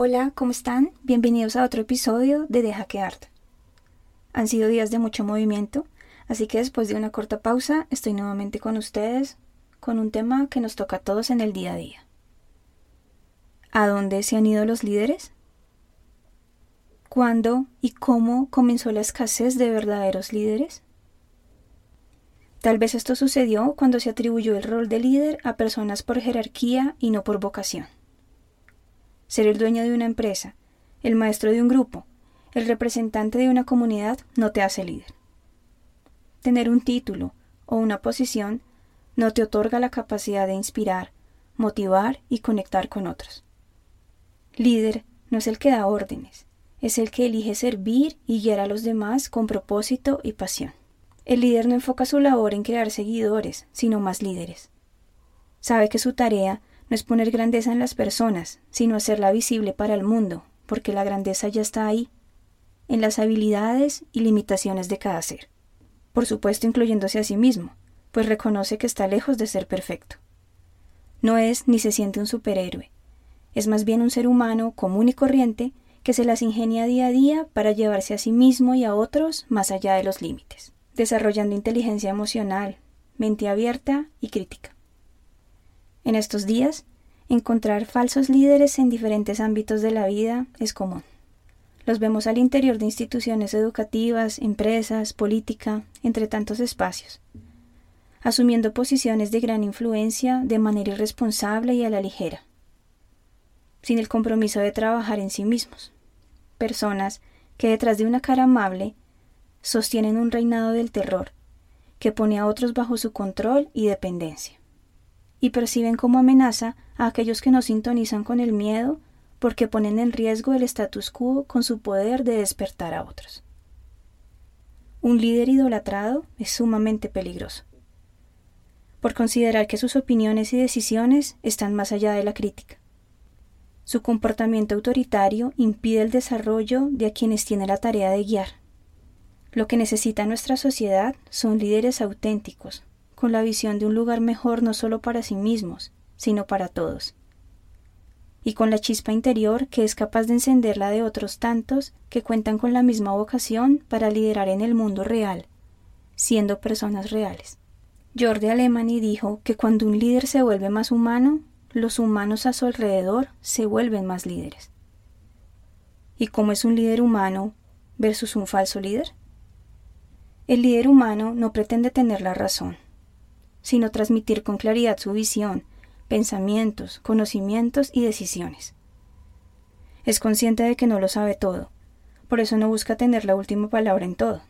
Hola, ¿cómo están? Bienvenidos a otro episodio de Deja que. Han sido días de mucho movimiento, así que después de una corta pausa estoy nuevamente con ustedes con un tema que nos toca a todos en el día a día. ¿A dónde se han ido los líderes? ¿Cuándo y cómo comenzó la escasez de verdaderos líderes? Tal vez esto sucedió cuando se atribuyó el rol de líder a personas por jerarquía y no por vocación ser el dueño de una empresa, el maestro de un grupo, el representante de una comunidad no te hace líder. Tener un título o una posición no te otorga la capacidad de inspirar, motivar y conectar con otros. Líder no es el que da órdenes, es el que elige servir y guiar a los demás con propósito y pasión. El líder no enfoca su labor en crear seguidores, sino más líderes. Sabe que su tarea no es poner grandeza en las personas, sino hacerla visible para el mundo, porque la grandeza ya está ahí, en las habilidades y limitaciones de cada ser. Por supuesto incluyéndose a sí mismo, pues reconoce que está lejos de ser perfecto. No es ni se siente un superhéroe, es más bien un ser humano común y corriente que se las ingenia día a día para llevarse a sí mismo y a otros más allá de los límites, desarrollando inteligencia emocional, mente abierta y crítica. En estos días, encontrar falsos líderes en diferentes ámbitos de la vida es común. Los vemos al interior de instituciones educativas, empresas, política, entre tantos espacios, asumiendo posiciones de gran influencia de manera irresponsable y a la ligera, sin el compromiso de trabajar en sí mismos. Personas que detrás de una cara amable sostienen un reinado del terror, que pone a otros bajo su control y dependencia y perciben como amenaza a aquellos que no sintonizan con el miedo porque ponen en riesgo el status quo con su poder de despertar a otros. Un líder idolatrado es sumamente peligroso, por considerar que sus opiniones y decisiones están más allá de la crítica. Su comportamiento autoritario impide el desarrollo de a quienes tiene la tarea de guiar. Lo que necesita nuestra sociedad son líderes auténticos, con la visión de un lugar mejor no solo para sí mismos, sino para todos. Y con la chispa interior que es capaz de encender la de otros tantos que cuentan con la misma vocación para liderar en el mundo real, siendo personas reales. Jordi Alemany dijo que cuando un líder se vuelve más humano, los humanos a su alrededor se vuelven más líderes. ¿Y cómo es un líder humano versus un falso líder? El líder humano no pretende tener la razón, sino transmitir con claridad su visión, pensamientos, conocimientos y decisiones. Es consciente de que no lo sabe todo, por eso no busca tener la última palabra en todo.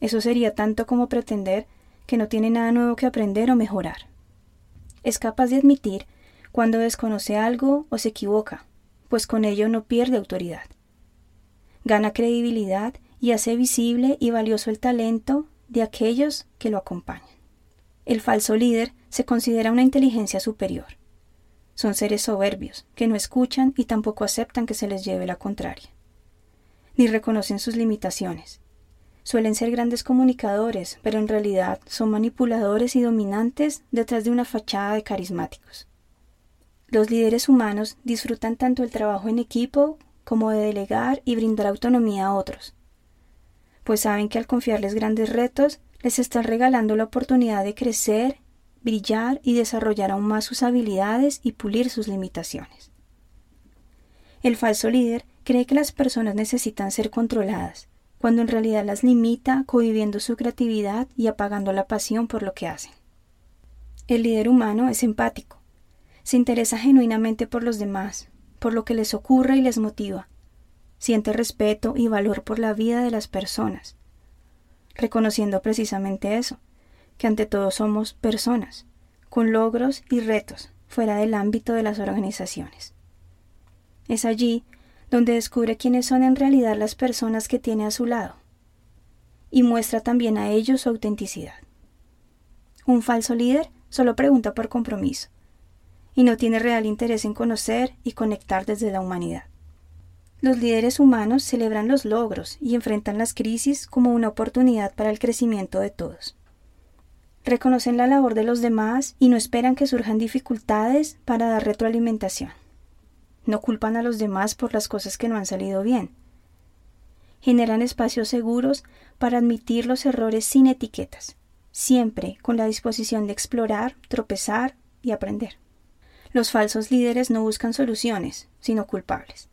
Eso sería tanto como pretender que no tiene nada nuevo que aprender o mejorar. Es capaz de admitir cuando desconoce algo o se equivoca, pues con ello no pierde autoridad. Gana credibilidad y hace visible y valioso el talento de aquellos que lo acompañan. El falso líder se considera una inteligencia superior. Son seres soberbios, que no escuchan y tampoco aceptan que se les lleve la contraria. Ni reconocen sus limitaciones. Suelen ser grandes comunicadores, pero en realidad son manipuladores y dominantes detrás de una fachada de carismáticos. Los líderes humanos disfrutan tanto el trabajo en equipo como de delegar y brindar autonomía a otros, pues saben que al confiarles grandes retos les están regalando la oportunidad de crecer, brillar y desarrollar aún más sus habilidades y pulir sus limitaciones. El falso líder cree que las personas necesitan ser controladas, cuando en realidad las limita cohibiendo su creatividad y apagando la pasión por lo que hacen. El líder humano es empático, se interesa genuinamente por los demás, por lo que les ocurre y les motiva, siente respeto y valor por la vida de las personas, reconociendo precisamente eso, que ante todo somos personas, con logros y retos fuera del ámbito de las organizaciones. Es allí donde descubre quiénes son en realidad las personas que tiene a su lado y muestra también a ellos su autenticidad. Un falso líder solo pregunta por compromiso y no tiene real interés en conocer y conectar desde la humanidad. Los líderes humanos celebran los logros y enfrentan las crisis como una oportunidad para el crecimiento de todos. Reconocen la labor de los demás y no esperan que surjan dificultades para dar retroalimentación no culpan a los demás por las cosas que no han salido bien. Generan espacios seguros para admitir los errores sin etiquetas, siempre con la disposición de explorar, tropezar y aprender. Los falsos líderes no buscan soluciones, sino culpables,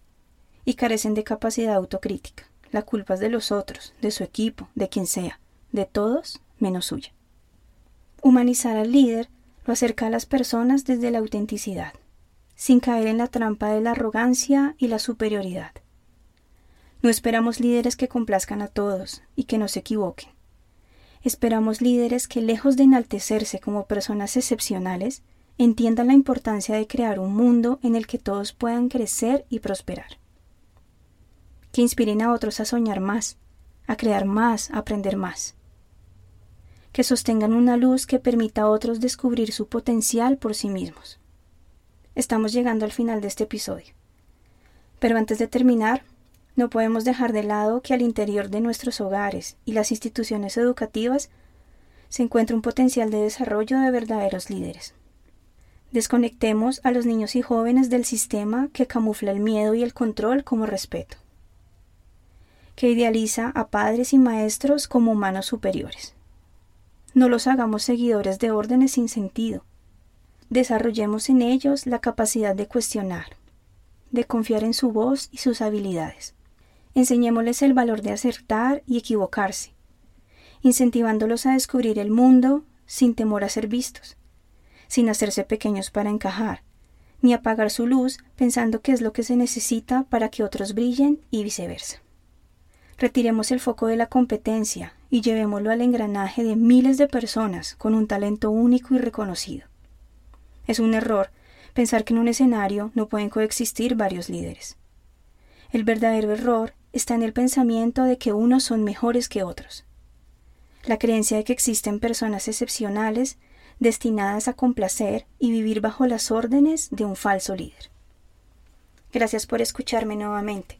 y carecen de capacidad autocrítica. La culpa es de los otros, de su equipo, de quien sea, de todos menos suya. Humanizar al líder lo acerca a las personas desde la autenticidad sin caer en la trampa de la arrogancia y la superioridad. No esperamos líderes que complazcan a todos y que no se equivoquen. Esperamos líderes que, lejos de enaltecerse como personas excepcionales, entiendan la importancia de crear un mundo en el que todos puedan crecer y prosperar. Que inspiren a otros a soñar más, a crear más, a aprender más. Que sostengan una luz que permita a otros descubrir su potencial por sí mismos. Estamos llegando al final de este episodio. Pero antes de terminar, no podemos dejar de lado que al interior de nuestros hogares y las instituciones educativas se encuentra un potencial de desarrollo de verdaderos líderes. Desconectemos a los niños y jóvenes del sistema que camufla el miedo y el control como respeto, que idealiza a padres y maestros como humanos superiores. No los hagamos seguidores de órdenes sin sentido, desarrollemos en ellos la capacidad de cuestionar, de confiar en su voz y sus habilidades. Enseñémosles el valor de acertar y equivocarse, incentivándolos a descubrir el mundo sin temor a ser vistos, sin hacerse pequeños para encajar, ni apagar su luz pensando que es lo que se necesita para que otros brillen y viceversa. Retiremos el foco de la competencia y llevémoslo al engranaje de miles de personas con un talento único y reconocido. Es un error pensar que en un escenario no pueden coexistir varios líderes. El verdadero error está en el pensamiento de que unos son mejores que otros. La creencia de que existen personas excepcionales destinadas a complacer y vivir bajo las órdenes de un falso líder. Gracias por escucharme nuevamente.